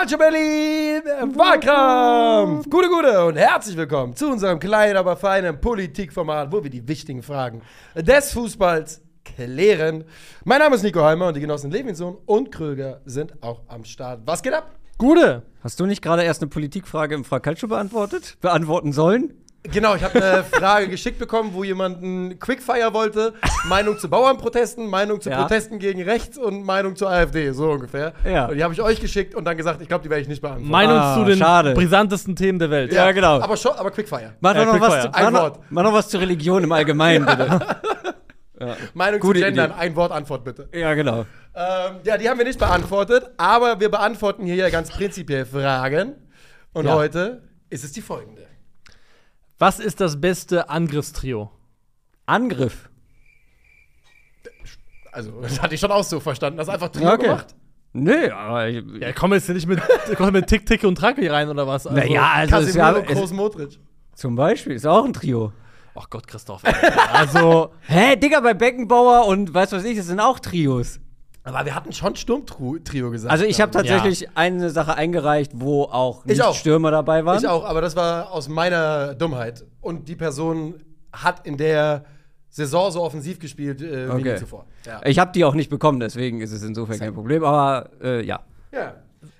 Calcio Berlin Wahlkampf. Gute, gute und herzlich willkommen zu unserem kleinen, aber feinen Politikformat, wo wir die wichtigen Fragen des Fußballs klären. Mein Name ist Nico Heimer und die Genossen Levinson und Kröger sind auch am Start. Was geht ab? Gute. Hast du nicht gerade erst eine Politikfrage im Fracalcio beantwortet? Beantworten sollen? Genau, ich habe eine Frage geschickt bekommen, wo jemand ein Quickfire wollte. Meinung zu Bauernprotesten, Meinung zu Ja. Protesten gegen rechts und Meinung zur AfD, so ungefähr. Ja. Und die habe ich euch geschickt und dann gesagt, ich glaube, die werde ich nicht beantworten. Meinung Ah, zu den schade. brisantesten Themen der Welt. Ja, genau. Aber, schon, aber Quickfire. Mach Ja, doch noch, was zu, Ein mach, Wort. noch, mach noch was zur Religion im Allgemeinen, bitte. Meinung Gute zu Gendern, Idee. ein Wort Antwort bitte. ja, genau. Ähm, ja, die haben wir nicht beantwortet, aber wir beantworten hier ja ganz prinzipiell Fragen. Und Ja. heute ist es die folgende. Was ist das beste Angriffstrio? Angriff. Also, das hatte ich schon auch so verstanden. Das ist einfach Trio Okay. gemacht. Nö, aber. ich- Ja, komm jetzt hier nicht mit, komm mit Tick, Tick und Tracke hier rein oder was? Also, naja, also. Es, ja, es, Modric. zum Beispiel ist auch ein Trio. Ach Gott, Christoph. Also, Hä, Digga, bei Beckenbauer und weißt was ich, das sind auch Trios. Aber wir hatten schon Sturmtrio gesagt. Also, ich habe tatsächlich eine Sache eingereicht, wo auch Ich nicht auch. Stürmer dabei waren. Ich auch, aber das war aus meiner Dummheit. Und die Person hat in der Saison so offensiv gespielt äh, wie Okay. nie zuvor. Ja. Ich habe die auch nicht bekommen, deswegen ist es insofern kein Problem. Aber äh, ja. ja.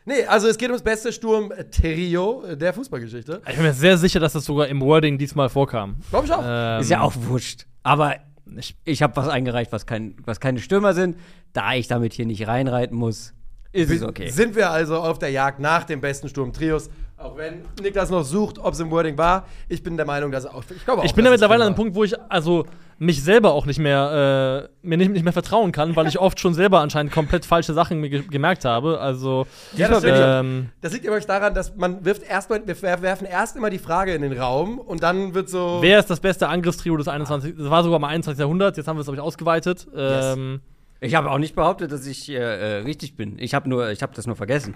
Nee, also es geht ums beste Sturm-Trio der Fußballgeschichte. ich bin mir sehr sicher, dass das sogar im Wording diesmal vorkam. Glaube ich auch. Ähm, Ist ja auch wurscht. Aber Ich, ich habe was eingereicht, was, kein, was keine Stürmer sind. Da ich damit hier nicht reinreiten muss, ist es okay. Sind wir also auf der Jagd nach dem besten Sturm-Trios. Auch wenn Niklas noch sucht, ob es im Wording war. Ich bin der Meinung, dass er auch. Ich, glaube auch, ich bin da mittlerweile an einem. Punkt, wo ich also mich selber auch nicht mehr, äh, mir nicht, nicht mehr vertrauen kann, weil ich oft schon selber anscheinend komplett falsche Sachen mir ge gemerkt habe. Also, Ja, das ähm, Das liegt übrigens daran, dass man wirft erstmal, wir wer- werfen erst immer die Frage in den Raum und dann wird so. wer ist das beste Angriffstrio des 21. Das war sogar mal 21. Jahrhunderts, jetzt haben wir es, glaube ich, ausgeweitet. Ähm, Ich habe auch nicht behauptet, dass ich äh, äh, richtig bin. Ich habe nur, ich habe das nur vergessen.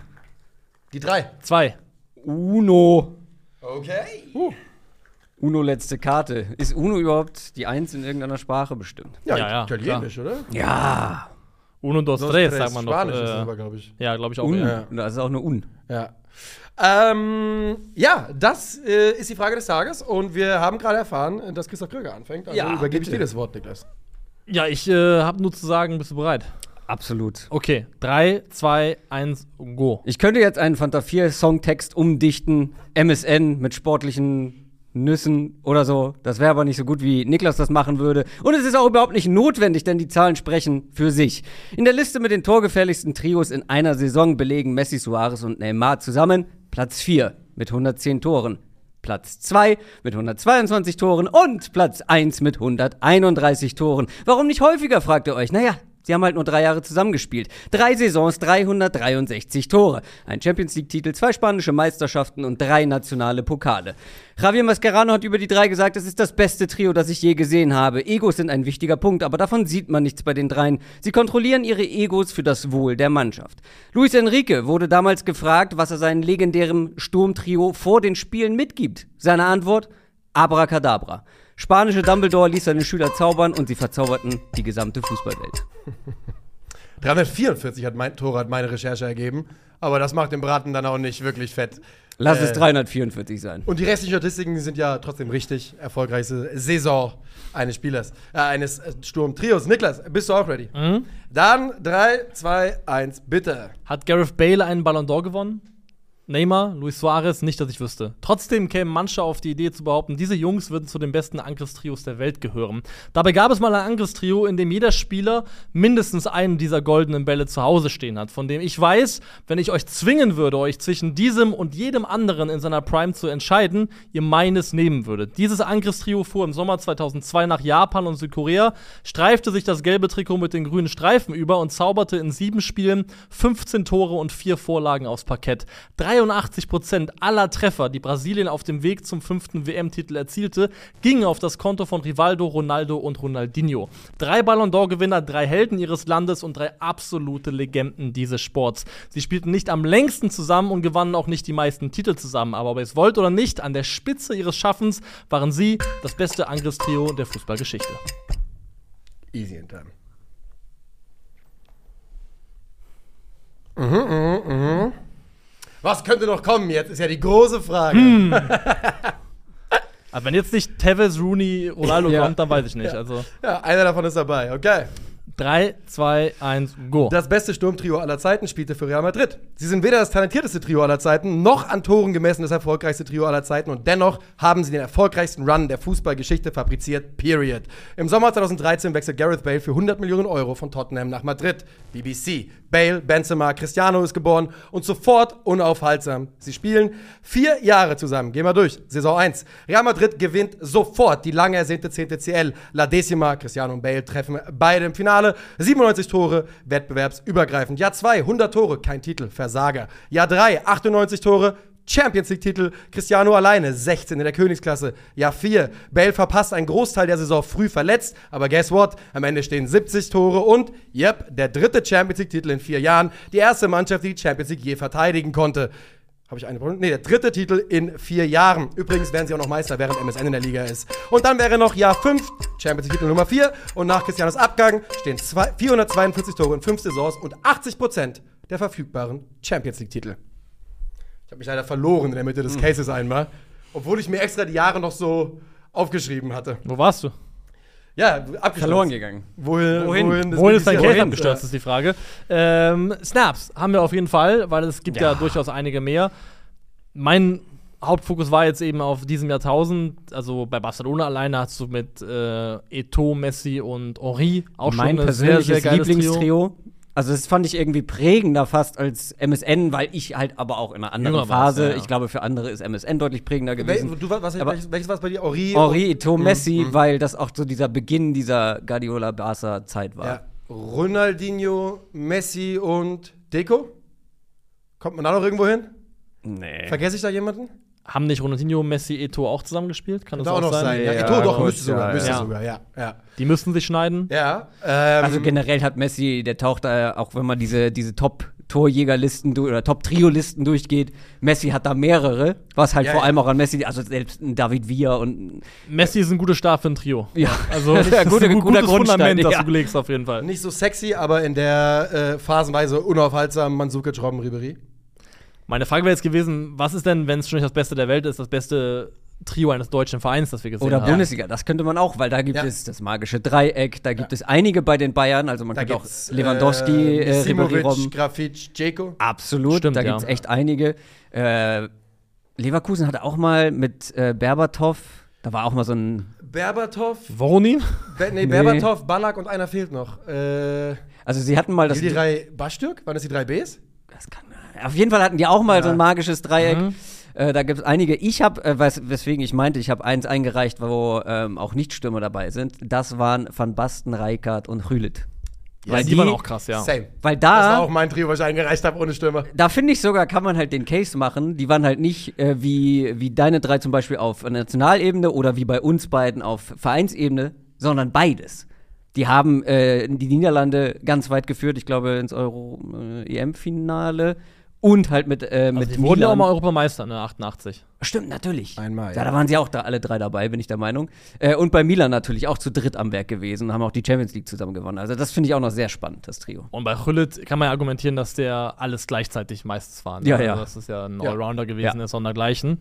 Die drei. Zwei. Uno. Okay. Uno letzte Karte. Ist Uno überhaupt die Eins in irgendeiner Sprache bestimmt? Ja, Ja, ja, italienisch, oder? Ja. Uno, dos, Dos, tres, tres. sagt man Spanisch doch. ist das Äh, aber, glaube ich. ja, glaube ich auch. Un. Ja. Das ist auch eine Un. Ja. Ähm, ja, das äh, ist die Frage des Tages und wir haben gerade erfahren, dass Christoph Kröger anfängt. Also Ja, übergebe ich bitte. dir das Wort, Niklas. ja, ich äh, habe nur zu sagen, bist du bereit? Absolut. Okay, 3, 2, 1, go. Ich könnte jetzt einen Fanta 4 Songtext umdichten, MSN mit sportlichen Nüssen oder so. Das wäre aber nicht so gut, wie Niklas das machen würde. Und es ist auch überhaupt nicht notwendig, denn die Zahlen sprechen für sich. In der Liste mit den torgefährlichsten Trios in einer Saison belegen Messi, Suarez und Neymar zusammen Platz 4 mit 110 Toren. Platz 2 mit 122 Toren und Platz 1 mit 131 Toren. Warum nicht häufiger, fragt ihr euch. Naja, sie haben halt nur drei Jahre zusammengespielt. Drei Saisons, 363 Tore. Ein Champions League-Titel, zwei spanische Meisterschaften und drei nationale Pokale. Javier Mascherano hat über die drei gesagt, es ist das beste Trio, das ich je gesehen habe. Egos sind ein wichtiger Punkt, aber davon sieht man nichts bei den dreien. Sie kontrollieren ihre Egos für das Wohl der Mannschaft. Luis Enrique wurde damals gefragt, was er seinem legendären Sturmtrio vor den Spielen mitgibt. Seine Antwort? Abracadabra. Spanische Dumbledore ließ seine Schüler zaubern und sie verzauberten die gesamte Fußballwelt. 344 hat mein Tor hat meine Recherche ergeben, aber das macht den Braten dann auch nicht wirklich fett. Lass Äh, es 344 sein. Und die restlichen Statistiken sind ja trotzdem richtig. Erfolgreichste Saison eines Spielers, äh, eines äh, Sturmtrios. Niklas, bist du auch ready? Mhm. Dann 3, 2, 1, bitte. Hat Gareth Bale einen Ballon d'Or gewonnen? Neymar, Luis Suarez, nicht, dass ich wüsste. Trotzdem kämen manche auf die Idee zu behaupten, diese Jungs würden zu den besten Angriffstrios der Welt gehören. Dabei gab es mal ein Angriffstrio, in dem jeder Spieler mindestens einen dieser goldenen Bälle zu Hause stehen hat, von dem ich weiß, wenn ich euch zwingen würde, euch zwischen diesem und jedem anderen in seiner Prime zu entscheiden, ihr meines nehmen würdet. Dieses Angriffstrio fuhr im Sommer 2002 nach Japan und Südkorea, streifte sich das gelbe Trikot mit den grünen Streifen über und zauberte in sieben Spielen 15 Tore und vier Vorlagen aufs Parkett. 83% aller Treffer, die Brasilien auf dem Weg zum fünften WM-Titel erzielte, gingen auf das Konto von Rivaldo, Ronaldo und Ronaldinho. Drei Ballon d'Or-Gewinner, drei Helden ihres Landes und drei absolute Legenden dieses Sports. Sie spielten nicht am längsten zusammen und gewannen auch nicht die meisten Titel zusammen, aber ob ihr es wollt oder nicht, an der Spitze ihres Schaffens waren sie das beste Angriffstrio der Fußballgeschichte. Easy in time. Mhm, mhm, mhm. Was könnte noch kommen jetzt, ist ja die große Frage. Hm. Aber wenn jetzt nicht Tevez, Rooney, Ronaldo Ja. kommt, dann weiß ich nicht. Also Ja, einer davon ist dabei, okay. 3, 2, 1, go. Das beste Sturmtrio aller Zeiten spielte für Real Madrid. Sie sind weder das talentierteste Trio aller Zeiten, noch an Toren gemessen das erfolgreichste Trio aller Zeiten und dennoch haben sie den erfolgreichsten Run der Fußballgeschichte fabriziert, period. Im Sommer 2013 wechselt Gareth Bale für 100 Millionen Euro von Tottenham nach Madrid. BBC. Bale, Benzema, Cristiano ist geboren und sofort unaufhaltsam. Sie spielen vier Jahre zusammen. Gehen wir durch. Saison 1. Real Madrid gewinnt sofort die lange ersehnte 10. CL. La Decima, Cristiano und Bale treffen beide im Finale. 97 Tore, wettbewerbsübergreifend. Jahr 2, 100 Tore, kein Titel, Versager. Jahr 3, 98 Tore, Champions League-Titel, Cristiano alleine, 16 in der Königsklasse. Jahr 4, Bale verpasst einen Großteil der Saison früh verletzt, aber guess what? Am Ende stehen 70 Tore und, yep, der dritte Champions League-Titel in vier Jahren, die erste Mannschaft, die die Champions League je verteidigen konnte. Habe ich eine Problem? Nee, der dritte Titel in vier Jahren. Übrigens werden sie auch noch Meister, während MSN in der Liga ist. Und dann wäre noch Jahr 5, Champions League-Titel Nummer 4. Und nach Cristianos Abgang stehen zwei, 442 Tore in fünf Saisons und 80% der verfügbaren Champions League-Titel. Ich habe mich leider verloren in der Mitte des Cases einmal, obwohl ich mir extra die Jahre noch so aufgeschrieben hatte. Wo warst du? Ja, abgestürzt. Verloren gegangen. Wohin? Wohin? das Wohin ist dein BBC Case wohin? abgestürzt, ist die Frage. Ähm, Snaps haben wir auf jeden Fall, weil es gibt ja, Ja. durchaus einige mehr. Mein Hauptfokus war jetzt eben auf diesem Jahrtausend. Also bei Barcelona alleine hast du mit äh, Eto'o, Messi und Henri auch mein schon ein sehr, persönliches sehr geiles Trio. Also das fand ich irgendwie prägender fast als MSN, weil ich halt aber auch in einer anderen Jünger Phase, ja, ja. ich glaube für andere ist MSN deutlich prägender Wel gewesen. du, was, Aber- welches, welches war es bei dir? Henri? Henri, Eto'o, Messi, mhm. weil das auch so dieser Beginn dieser Guardiola-Barca-Zeit war. Ja. Ronaldinho, Messi und Deco? Kommt man da noch irgendwo hin? Nee. Vergesse ich da jemanden? Haben nicht Ronaldinho, Messi, Eto'o auch zusammengespielt? Kann das Da auch, auch noch sein. sein? Ja, Ja, Eto'o doch, gut, müsste sogar, ja, müsste ja. sogar, ja. Ja, Die müssten sich schneiden. ja ähm, Also generell hat Messi, der taucht da, auch wenn man diese, diese Top-Torjägerlisten oder Top-Trio-Listen durchgeht, Messi hat da mehrere, was halt Ja, vor allem auch an Messi, also selbst ein David Villa und Messi ist ein guter Start für ein Trio. ja, Also das ist ein Guter- gut- guter gutes Grundstein, Fundament, das du legst auf jeden Fall. nicht so sexy, aber in der äh, phasenweise unaufhaltsamen Mansukic Robben Ribery. Meine Frage wäre jetzt gewesen, was ist denn, wenn es schon nicht das Beste der Welt ist, das beste Trio eines deutschen Vereins, das wir gesehen Oder haben? Bundesliga, das könnte man auch, weil da gibt Ja. es das magische Dreieck, da gibt es einige bei den Bayern, also man Da könnte auch Lewandowski, äh, Ribéry, Simovic, Robben. Grafitsch, Dzeko. Absolut, Stimmt, da ja. gibt es echt einige. Äh, Leverkusen hatte auch mal mit äh, Berbatov, da war auch mal so ein, Berbatov, Voronin? Be nee, Nee. Berbatov, Ballack und einer fehlt noch. Äh, also sie hatten mal das, die drei Bastürk? Waren das die drei Bs? das kann, auf jeden Fall hatten die auch mal so Ja. ein magisches Dreieck. Mhm. Äh, da gibt es einige. Ich habe, äh, wes weswegen ich meinte, ich habe eins eingereicht, wo ähm, auch Nichtstürmer dabei sind. Das waren Van Basten, Reikard und Rühlet. Weil Weil die, die- waren auch krass, ja. Same. Weil Das war da, auch mein Trio, was ich eingereicht habe, ohne Stürmer. da finde ich sogar, kann man halt den Case machen. Die waren halt nicht äh, wie, wie deine drei zum Beispiel auf Nationalebene oder wie bei uns beiden auf Vereinsebene, sondern beides. Die haben äh, die Niederlande ganz weit geführt, ich glaube ins Euro-EM-Finale und halt mit, äh, Also mit die wurden ja auch Milan. mal Europameister, ne, 88. Stimmt, natürlich. Einmal, Ja, ja. da waren sie auch da alle drei dabei, bin ich der Meinung. Äh, und bei Milan natürlich auch zu dritt am Werk gewesen, haben auch die Champions League zusammen gewonnen. Also das finde ich auch noch sehr spannend, das Trio. Und bei Hüllet kann man ja argumentieren, dass der alles gleichzeitig meistens war. Ne? Ja, Also ja. Das ist ja ein Ja. Allrounder gewesen, Ja. ist sondergleichen.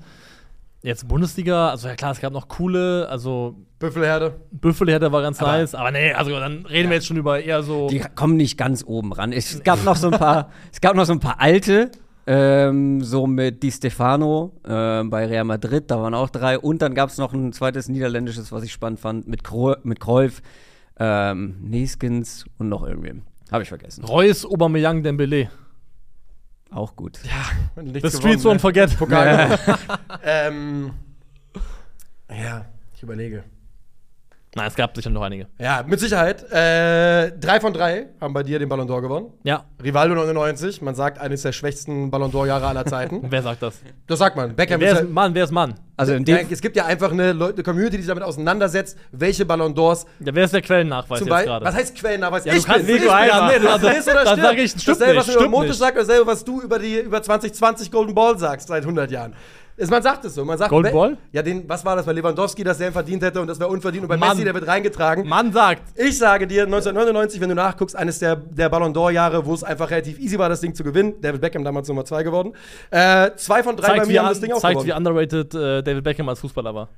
Jetzt Bundesliga, also ja klar, es gab noch coole, also Büffelherde. Büffel hätte war ganz Aber- nice, aber nee, also dann reden wir jetzt schon über eher so. Die kommen nicht ganz oben ran. Es gab noch so ein paar, es gab noch so ein paar alte, ähm, so mit Di Stefano ähm, bei Real Madrid, da waren auch drei. Und dann gab es noch ein zweites niederländisches, was ich spannend fand, mit, Kro mit Cruyff, ähm, Neskins und noch irgendwem. Habe ich vergessen. Reus, Aubameyang, Dembele. Auch gut. Nichts The Streets won't forget. Pokal. ähm, ja, ich überlege. Nein, es gab sicher noch einige. Ja, mit Sicherheit. Äh, drei von drei haben bei dir den Ballon d'Or gewonnen. Ja, Rivaldo 99, man sagt, eines der schwächsten Ballon d'Or-Jahre aller Zeiten. wer sagt das? Das sagt man. Beckham Wer ist ist Mann, wer ist Mann? Also in ja, dem, es gibt ja einfach eine, Leute, eine Community, die sich damit auseinandersetzt, welche Ballon d'Ors Ja, wer ist der Quellennachweis jetzt gerade? Was heißt Quellennachweis? Ja, du kannst bin's, Nico einfach. Nee, Also, bist oder dann stirb. sag ich, stimmt dasselbe, was nicht, du über nicht. sagst, dasselbe, was du über, die, über 2020 Golden Ball sagst seit 100 Jahren. Ist- Man sagt es so. Man sagt, Golden Ball? Ja, den, was war das bei Lewandowski, dass der ihn verdient hätte und das wäre unverdient und bei Mann. Messi, der wird reingetragen. Mann sagt, Ich sage dir, 1999, wenn du nachguckst, eines der, der Ballon d'Or-Jahre, wo es einfach relativ easy war, das Ding zu gewinnen. David Beckham damals Nummer zwei geworden. Äh, zwei von drei bei zeigt, wie, mir haben das Ding auch zeigt wie gewonnen. underrated äh, David Beckham als Fußballer war.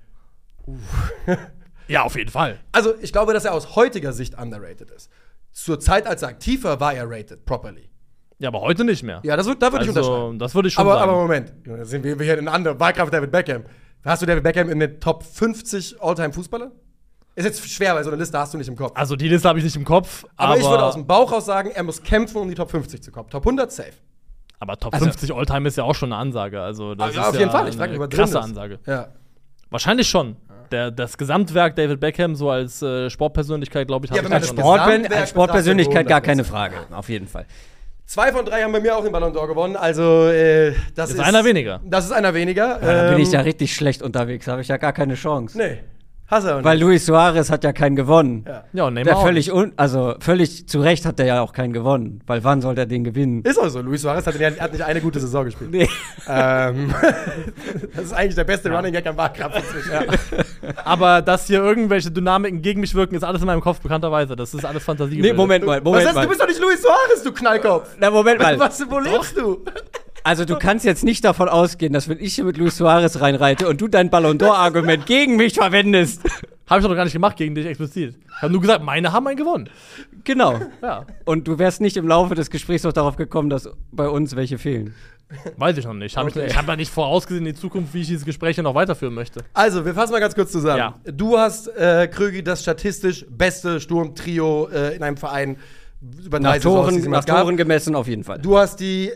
ja, auf jeden Fall. Also, ich glaube, dass er aus heutiger Sicht underrated ist. Zur Zeit, als er aktiv war, war er rated, properly. Ja, aber heute nicht mehr. Ja, das, würd- da würde ich also, unterschreiben. das würde ich schon Aber, sagen. aber Moment, da sind wir hier in anderem Wahlkampf David Beckham. Hast du David Beckham in den Top 50 All-Time-Fußballer? Ist jetzt schwer, weil so eine Liste hast du nicht im Kopf. also die Liste habe ich nicht im Kopf. aber, Aber, ich würde aus dem Bauch raus sagen, er muss kämpfen, um die Top 50 zu kommen. Top 100 safe. aber Top Also- 50 Alltime ist ja auch schon eine Ansage. Also das Ja, ist auf jeden ja Fall. Ich frage eine mich, ob er drin krasse ist. Ansage. Ja. Wahrscheinlich schon. Der, das Gesamtwerk David Beckham so als äh, Sportpersönlichkeit, glaube ich, Ja, hat wenn er man schon. das Sport, Gesamtwerk als Sportpersönlichkeit gar keine Frage, auf jeden Fall. Zwei von drei haben bei mir auch den Ballon d'Or gewonnen. Also, äh, das Ist ist. einer weniger. Das ist einer weniger. Da bin ich Ähm, ja richtig schlecht unterwegs, habe ich ja gar keine Chance. Nee. Hast du auch nicht. Weil Luis Suarez hat ja keinen gewonnen. Ja. Ja, und Neymar Der völlig un also völlig zu Recht hat er ja auch keinen gewonnen. Weil wann soll der den gewinnen? Ist auch so. Luis Suarez hat, hat nicht eine gute Saison gespielt. Nee. ähm, das ist eigentlich der beste Running Gag am Wahlkampf nicht. Aber dass hier irgendwelche Dynamiken gegen mich wirken, ist alles in meinem Kopf bekannterweise. Das ist alles Fantasie. Nee, Moment mal, Was Moment heißt, du mal. bist doch nicht Luis Suarez, du Knallkopf. Na, Moment mal. Was, wo lebst du? Also du kannst jetzt nicht davon ausgehen, dass wenn ich hier mit Luis Suarez reinreite und du dein Ballon d'Or-Argument gegen mich verwendest. Habe ich doch noch gar nicht gemacht gegen dich explizit. Ich habe nur gesagt, meine haben einen gewonnen. Genau. Ja, Und du wärst nicht im Laufe des Gesprächs noch darauf gekommen, dass bei uns welche fehlen. weiß ich noch nicht. Hab Okay. Ich, ich habe ja nicht vorausgesehen in die Zukunft, wie ich dieses Gespräch hier noch weiterführen möchte. Also, wir fassen mal ganz kurz zusammen. Ja. Du hast, äh, Krögi, das statistisch beste Sturmtrio äh, in einem Verein über drei Nach Saisons, Toren, nach. Toren gemessen auf jeden Fall. Du hast die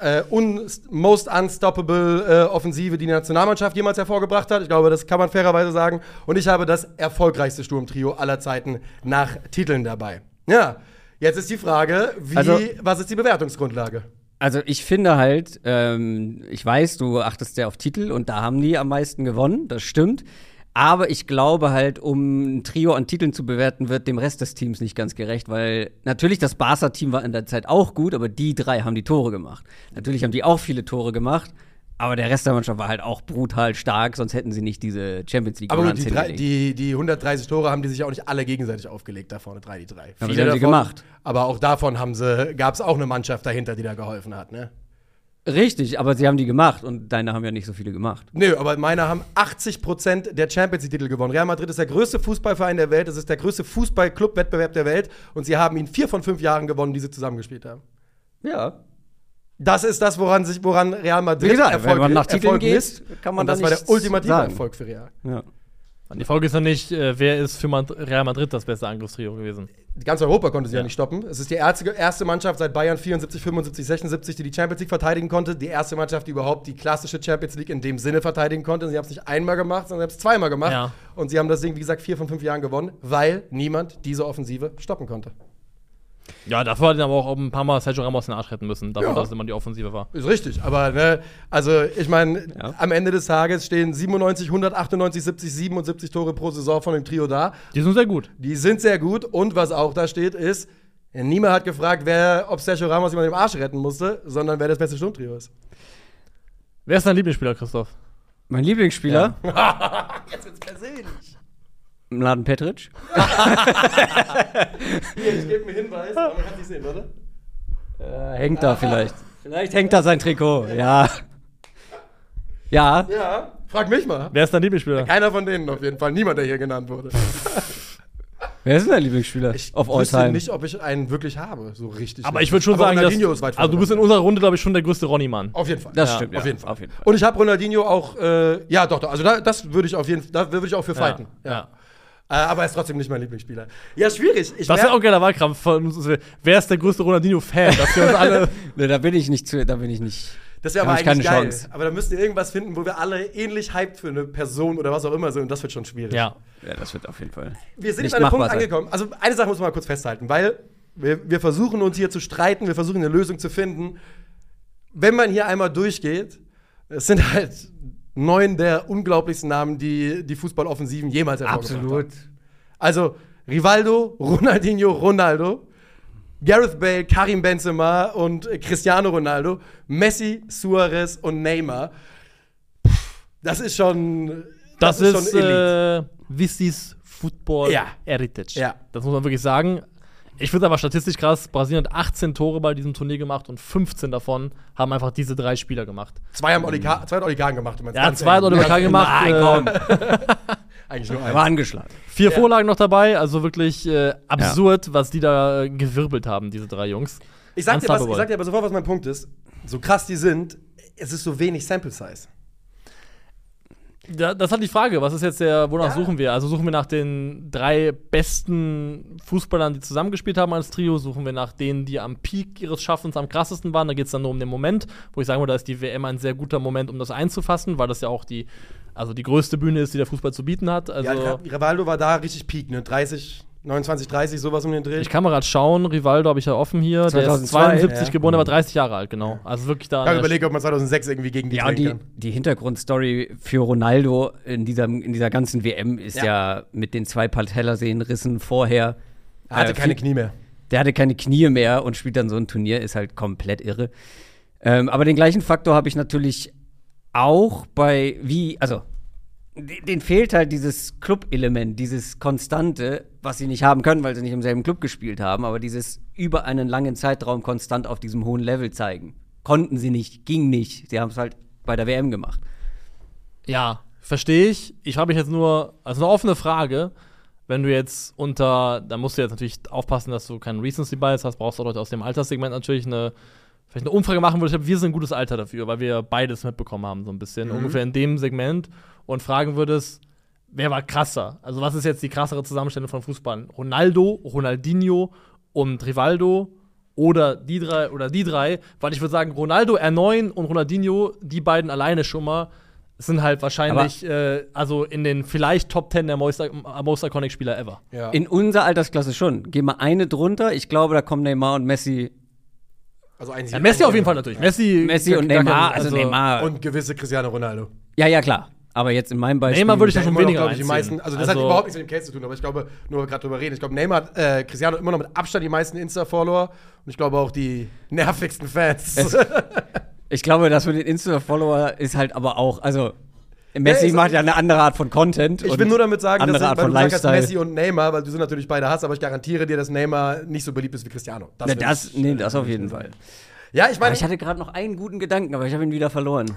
äh, un most unstoppable äh, Offensive, die die Nationalmannschaft jemals hervorgebracht hat. Ich glaube, das kann man fairerweise sagen. Und ich habe das erfolgreichste Sturmtrio aller Zeiten nach Titeln dabei. Ja, jetzt ist die Frage, wie, Also- was ist die Bewertungsgrundlage? Also ich finde halt, ähm, ich weiß, du achtest sehr auf Titel und da haben die am meisten gewonnen, das stimmt. Aber ich glaube halt, um ein Trio an Titeln zu bewerten, wird dem Rest des Teams nicht ganz gerecht, weil natürlich das Barca-Team war in der Zeit auch gut, aber die drei haben die Tore gemacht. Natürlich haben die auch viele Tore gemacht, aber der Rest der Mannschaft war halt auch brutal stark, sonst hätten sie nicht diese Champions League Aber gut, die, drei, die, die 130 Tore haben die sich auch nicht alle gegenseitig aufgelegt, da vorne drei, die drei. Aber Viele sie haben sie davon, gemacht. Aber auch davon haben sie, gab es auch eine Mannschaft dahinter, die da geholfen hat, ne? Richtig, aber sie haben die gemacht und deine haben ja nicht so viele gemacht. Nö, aber meine haben 80% der Champions League-Titel gewonnen. Real Madrid ist der größte Fußballverein der Welt, es ist der größte Fußball-Club-Wettbewerb der Welt und sie haben ihn vier von fünf Jahren gewonnen, die sie zusammengespielt haben. Ja. Das ist das, woran, sich, woran Real Madrid Wie gesagt, wenn man nach Titeln Erfolg geht, misst. kann man und das da war der ultimative sagen. Erfolg für Real. ja. Die Folge ist ja nicht, äh, wer ist für Real Madrid das beste Angriffstrio gewesen. Ganz Europa konnte sie ja. Ja. nicht stoppen. Es ist die erste, erste Mannschaft seit Bayern 74, 75, 76, die die Champions League verteidigen konnte. Die erste Mannschaft, die überhaupt die klassische Champions League in dem Sinne verteidigen konnte. Sie haben es nicht einmal gemacht, sondern sie haben es zweimal gemacht. Ja. Und sie haben das Ding, wie gesagt, vier von fünf Jahren gewonnen, weil niemand diese Offensive stoppen konnte. Ja, dafür hat er aber auch ein paar Mal Sergio Ramos in den Arsch retten müssen, dafür, Ja. dass es immer die Offensive war. Ist richtig, aber ne, also ich meine, Ja. am Ende des Tages stehen 97, 198, 70, 77 Tore pro Saison von dem Trio da. Die sind sehr gut. Die sind sehr gut und was auch da steht ist, niemand hat gefragt, wer, ob Sergio Ramos jemand im Arsch retten musste, sondern wer das beste Sturmtrio ist. Wer ist dein Lieblingsspieler, Christoph? Mein Lieblingsspieler, Jetzt wird's persönlich. Mladen Petric. Hier, ich gebe einen Hinweis, aber man kann nicht sehen, warte. Äh, hängt da vielleicht. Vielleicht hängt da sein Trikot, ja. Ja, Ja, frag mich mal. Wer ist dein Lieblingsspieler? Keiner von denen auf jeden Fall, niemand, der hier genannt wurde. wer ist denn dein Lieblingsspieler Ich of all wüsste time? nicht, ob ich einen wirklich habe, so richtig. Aber ich würde schon Aber sagen, dass, Ronaldinho ist weit also du bist in vorne. unserer Runde, glaube ich, schon der größte Ronny-Mann. Auf jeden Fall. Das Ja, stimmt, auf ja, jeden Fall. Auf jeden Fall. Und ich habe Ronaldinho auch, äh, ja doch, doch, also da, das würde ich auf jeden Fall, da würde ich auch für fighten. Ja. Äh, aber er ist trotzdem nicht mein Lieblingsspieler. Ja, schwierig. Ich Das wäre auch ein geiler Wahlkampf von uns. Wer ist der größte Ronaldinho-Fan? Dass wir uns alle. Nee, da bin ich nicht zu, da bin ich nicht. das wäre aber eigentlich keine geil. Chance. Aber da müsst ihr irgendwas finden, wo wir alle ähnlich hyped für eine Person oder was auch immer sind. Und das wird schon schwierig. ja. Ja, das wird auf jeden Fall. Wir sind Nicht an einem Punkt sein. angekommen. Also eine Sache muss man mal kurz festhalten, weil wir, wir versuchen uns hier zu streiten, wir versuchen eine Lösung zu finden. Wenn man hier einmal durchgeht, es sind halt neun der unglaublichsten Namen, die die Fußballoffensiven jemals hervorgebracht haben. Also Rivaldo, Ronaldinho, Ronaldo, Gareth Bale, Karim Benzema und Cristiano Ronaldo, Messi, Suarez und Neymar. Das ist schon. Das, ist, schon Elite. äh, Vissis Football Ja. Heritage. Ja. Das muss man wirklich sagen. Ich finde aber statistisch krass, Brasilien hat 18 Tore bei diesem Turnier gemacht und 15 davon haben einfach diese drei Spieler gemacht. Zwei haben Oligar zwei hat Oligarchen gemacht. du meinst ganz zwei hat Kahn gemacht. Nein, äh, komm. Eigentlich nur Er war eins. angeschlagen. Vier Ja. Vorlagen noch dabei, also wirklich äh, absurd, was die da äh, gewirbelt haben, diese drei Jungs. Ich sag, dir was, ich sag dir aber sofort, was mein Punkt ist. So krass die sind, es ist so wenig Sample Size. Da, das hat die Frage, was ist jetzt der, wonach Ja. suchen wir? Also suchen wir nach den drei besten Fußballern, die zusammengespielt haben als Trio, suchen wir nach denen, die am Peak ihres Schaffens am krassesten waren. Da geht es dann nur um den Moment, wo ich sagen würde, da ist die WM ein sehr guter Moment, um das einzufassen, weil das ja auch die, also die größte Bühne ist, die der Fußball zu bieten hat. Also ja, Rivaldo war da richtig Peak, ne? 30, 29, 30, sowas um den Dreh. ich kann mal gerade schauen, Rivaldo habe ich ja offen hier, der ist 2002, 72 ja. geboren, der war 30 Jahre alt, genau. Also wirklich da. Ich habe überlegt, ob man 2006 irgendwie gegen die Ja, und die, kann. die Hintergrundstory für Ronaldo in dieser, in dieser ganzen WM ist Ja. ja, mit den zwei Patellasehnenrissen vorher. Er hatte äh, keine Knie mehr. Der hatte keine Knie mehr und spielt dann so ein Turnier, ist halt komplett irre. Ähm, aber den gleichen Faktor habe ich natürlich auch bei, wie, also, de- denen fehlt halt dieses Club-Element, dieses Konstante, was sie nicht haben können, weil sie nicht im selben Club gespielt haben, aber dieses über einen langen Zeitraum konstant auf diesem hohen Level zeigen. Konnten sie nicht, ging nicht. Sie haben es halt bei der WM gemacht. Ja, verstehe ich. Ich frage mich jetzt nur, also eine offene Frage. Wenn du jetzt unter, da musst du jetzt natürlich aufpassen, dass du keinen Recency Bias hast, brauchst du auch Leute aus dem Alterssegment natürlich eine, vielleicht eine Umfrage machen würde. Ich glaube, wir sind ein gutes Alter dafür, weil wir beides mitbekommen haben, so ein bisschen, ungefähr in dem Segment und fragen würdest, wer war krasser? Also, was ist jetzt die krassere Zusammenstellung von Fußball? Ronaldo, Ronaldinho und Rivaldo oder die drei oder die drei, weil ich würde sagen, Ronaldo R9 und Ronaldinho, die beiden alleine schon mal, sind halt wahrscheinlich, äh, also in den vielleicht Top 10 der most, most iconic Spieler ever. Ja. In unserer Altersklasse schon. Geh mal eine drunter. Ich glaube, da kommen Neymar und Messi. also eigentlich Ja, Messi auf jeden Fall natürlich. Messi, Messi und Neymar, kein- also, Neymar. Und gewisse Cristiano Ronaldo. ja, ja, klar. Aber jetzt in meinem Beispiel. Neymar würde ich da schon noch, weniger glaub ich, die meisten, also das hat überhaupt nichts mit dem Case zu tun, aber ich glaube, nur gerade drüber reden. Ich glaube, Neymar hat äh, Cristiano immer noch mit Abstand die meisten Insta-Follower und ich glaube auch die nervigsten Fans. Es- Ich glaube, das mit den Insta-Follower ist halt aber auch, also Messi Ja, macht ja eine andere Art von Content. ich will nur damit sagen, dass Art von Lifestyle. Messi und Neymar, weil du sie natürlich beide hast, aber ich garantiere dir, dass Neymar nicht so beliebt ist wie Cristiano. Na, will das, ich, nee, äh, das auf jeden Fall. sagen. Ja, ich meine, ich hatte gerade noch einen guten Gedanken, aber ich habe ihn wieder verloren.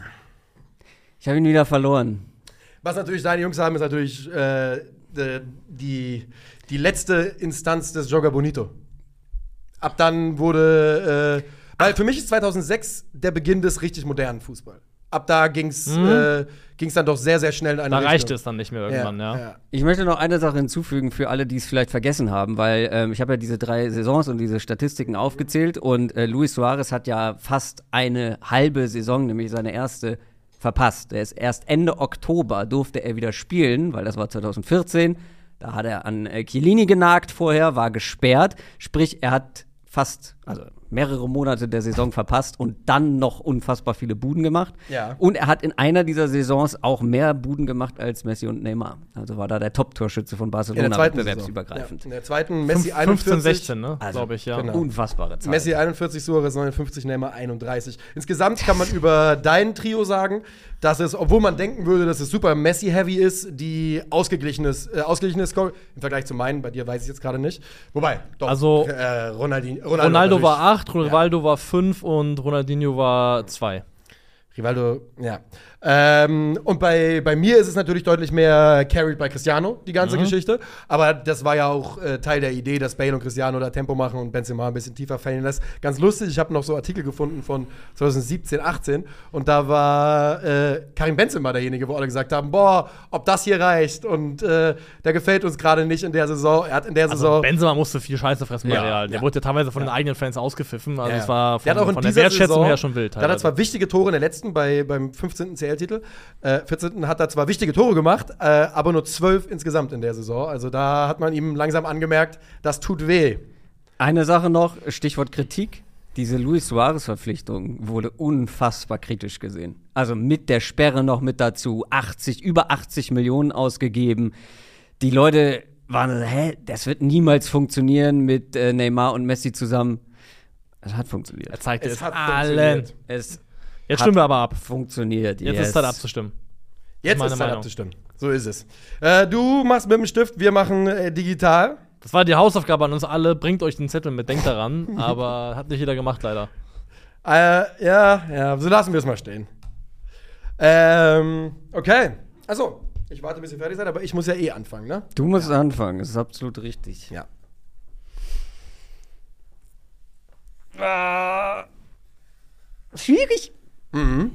Ich habe ihn wieder verloren. was natürlich deine Jungs haben, ist natürlich äh, die, die letzte Instanz des Jogger Bonito. Ab dann wurde, äh, weil für mich ist 2006 der Beginn des richtig modernen Fußball. Ab da ging es äh, ging's dann doch sehr, sehr schnell in eine Da Richtung. reicht es dann nicht mehr irgendwann, ja. ja. Ich möchte noch eine Sache hinzufügen für alle, die es vielleicht vergessen haben, weil ähm, ich habe ja diese drei Saisons und diese Statistiken aufgezählt und äh, Luis Suarez hat ja fast eine halbe Saison, nämlich seine erste, verpasst. Er ist erst Ende Oktober durfte er wieder spielen, weil das war 2014. Da hat er an äh, Chiellini genagt vorher, war gesperrt. Sprich, er hat fast, also mehrere Monate der Saison verpasst und dann noch unfassbar viele Buden gemacht. Ja. Und er hat in einer dieser Saisons auch mehr Buden gemacht als Messi und Neymar. Also war da der Top-Torschütze von In Barcelona der zweiten wettbewerbsübergreifend. Ja, in der zweiten Messi Fünf- 41. 15, 16, ne? Also, Glaube ich, ja. genau. Unfassbare Zahl. Messi 41, Suarez 59, Neymar 31. Insgesamt kann man über dein Trio sagen, dass es, obwohl man denken würde, dass es super Messi-heavy ist, die ausgeglichenes, äh, ausgeglichenes Score im Vergleich zu meinen, bei dir weiß ich jetzt gerade nicht. Wobei, doch, Also, äh, Ronaldinho, Ronaldo, Ronaldo war natürlich- 8, Rivaldo war 5 und Ronaldinho war 2. Rivaldo, ja. Ähm, und bei, bei mir ist es natürlich deutlich mehr carried bei Cristiano, die ganze Mhm. Geschichte. Aber das war ja auch äh, Teil der Idee, dass Bale und Cristiano da Tempo machen und Benzema ein bisschen tiefer fallen lässt. Ganz lustig, ich habe noch so Artikel gefunden von 2017, 18 und da war äh, Karim Benzema derjenige, wo alle gesagt haben, boah, ob das hier reicht und äh, der gefällt uns gerade nicht in der Saison. Er hat in der Also Saison Benzema musste viel Scheiße fressen bei Ja, Real. Der ja. wurde ja teilweise von den eigenen Fans ausgepfiffen. Also Ja, es war der von, hat auch in der dieser Wertschätzung Saison, her schon wild. Da hat er teilweise. zwar wichtige Tore in der letzten, bei, beim 15. CL-Titel, äh, 14. hat er zwar wichtige Tore gemacht, äh, aber nur 12 insgesamt in der Saison. Also da hat man ihm langsam angemerkt, das tut weh. Eine Sache noch, Stichwort Kritik. Diese Luis Suarez-Verpflichtung wurde unfassbar kritisch gesehen. Also mit der Sperre noch mit dazu, 80, über 80 Millionen ausgegeben. Die Leute waren so, hä, das wird niemals funktionieren mit äh, Neymar und Messi zusammen. Es hat funktioniert. er zeigt Es es hat allen. funktioniert. Es Jetzt stimmen wir aber ab. funktioniert. Jetzt yes. ist Zeit abzustimmen. Jetzt ist Zeit Meinung. abzustimmen. So ist es. Äh, du machst mit dem Stift, wir machen äh, digital. Das war die Hausaufgabe an uns alle. Bringt euch den Zettel mit, denkt daran. aber hat nicht jeder gemacht, leider. Äh, ja, ja, so lassen wir es mal stehen. Ähm, okay. Also, ich warte, bis ihr fertig seid, aber ich muss ja eh anfangen, ne? Du musst anfangen, das ist absolut richtig. Ja. Schwierig. Mhm.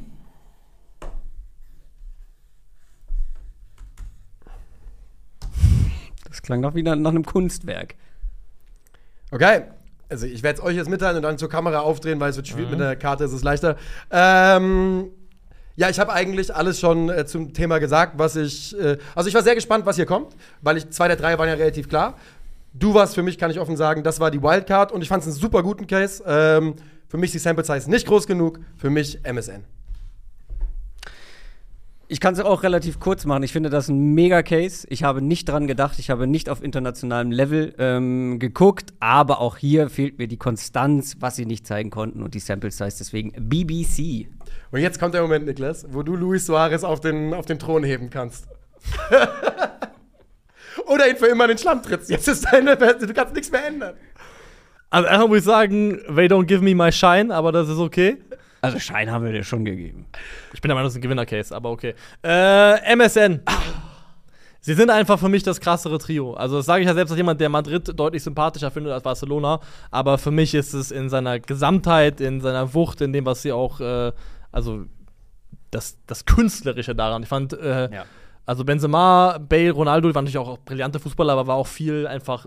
Das klang doch wieder nach einem Kunstwerk. Okay. Also, ich werde es euch jetzt mitteilen und dann zur Kamera aufdrehen, weil es wird schwierig mit der Karte, ist es leichter. Ähm, ja, ich habe eigentlich alles schon äh, zum Thema gesagt, was ich. Äh, also, ich war sehr gespannt, was hier kommt, weil ich zwei der drei waren ja relativ klar. Du warst für mich, kann ich offen sagen, das war die Wildcard und ich fand es einen super guten Case. Ähm, für mich ist die Sample Size nicht groß genug, für mich MSN. Ich kann es auch relativ kurz machen. Ich finde das ein Mega-Case. Ich habe nicht dran gedacht. Ich habe nicht auf internationalem Level ähm, geguckt. Aber auch hier fehlt mir die Konstanz, was sie nicht zeigen konnten. Und die Sample Size deswegen BBC. Und jetzt kommt der Moment, Niklas, wo du Luis Suarez auf den, auf den Thron heben kannst. Oder ihn für immer in den Schlamm trittst. Jetzt ist deine Beste, du kannst nichts mehr ändern. Also, erstmal muss ich sagen, they don't give me my shine, aber das ist okay. Also Schein haben wir dir schon gegeben. Ich bin der Meinung, das ist ein Gewinner-Case, aber okay. Äh, MSN. Sie sind einfach für mich das krassere Trio. Also, das sage ich ja selbst als jemand, der Madrid deutlich sympathischer findet als Barcelona. Aber für mich ist es in seiner Gesamtheit, in seiner Wucht, in dem, was sie auch, äh, also das, das Künstlerische daran. Ich fand, äh, Ja. also Benzema, Bale, Ronaldo, die waren natürlich auch brillante Fußballer, aber war auch viel einfach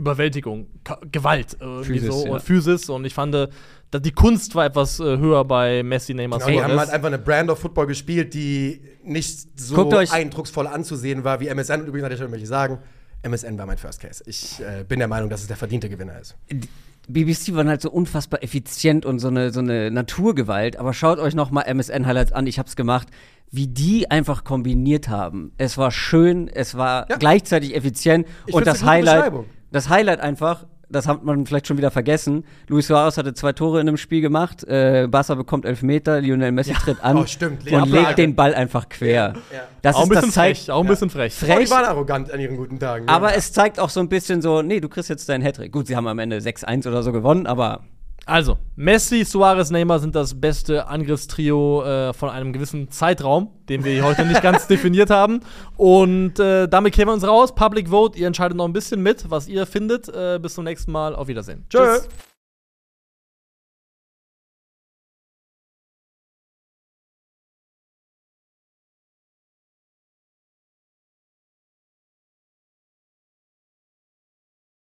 Überwältigung, Ka Gewalt äh, irgendwie Physis, so ja. und Physis. Und ich fand, äh, die Kunst war etwas äh, höher bei Messi, Neymar, Genau, die haben Suarez. halt einfach eine Brand of Football gespielt, die nicht so eindrucksvoll anzusehen war wie MSN. Und übrigens hatte ich schon welche sagen, MSN war mein First Case. Ich äh, bin der Meinung, dass es der verdiente Gewinner ist. BBC waren halt so unfassbar effizient und so eine, so eine Naturgewalt. Aber schaut euch noch mal MSN-Highlights an. Ich hab's gemacht. Wie die einfach kombiniert haben. Es war schön, es war Ja. gleichzeitig effizient. Ich und das Highlight. Das Highlight einfach, das hat man vielleicht schon wieder vergessen. Luis Suarez hatte zwei Tore in dem Spiel gemacht. Äh, Barca bekommt Elfmeter. Lionel Messi tritt an Oh, stimmt. und Ablage. legt den Ball einfach quer. Ja. Das auch ein ist bisschen das frech, auch ein bisschen frech. Frech. Oh, die waren arrogant an ihren guten Tagen. ne? aber es zeigt auch so ein bisschen so, nee, du kriegst jetzt deinen Hattrick. Gut, sie haben am Ende 6-1 oder so gewonnen, aber Also, Messi, Suarez, Neymar sind das beste Angriffstrio äh, von einem gewissen Zeitraum, den wir heute nicht ganz definiert haben. Und äh, damit kämen wir uns raus. Public Vote, ihr entscheidet noch ein bisschen mit, was ihr findet. Äh, bis zum nächsten Mal. Auf Wiedersehen. Tschö.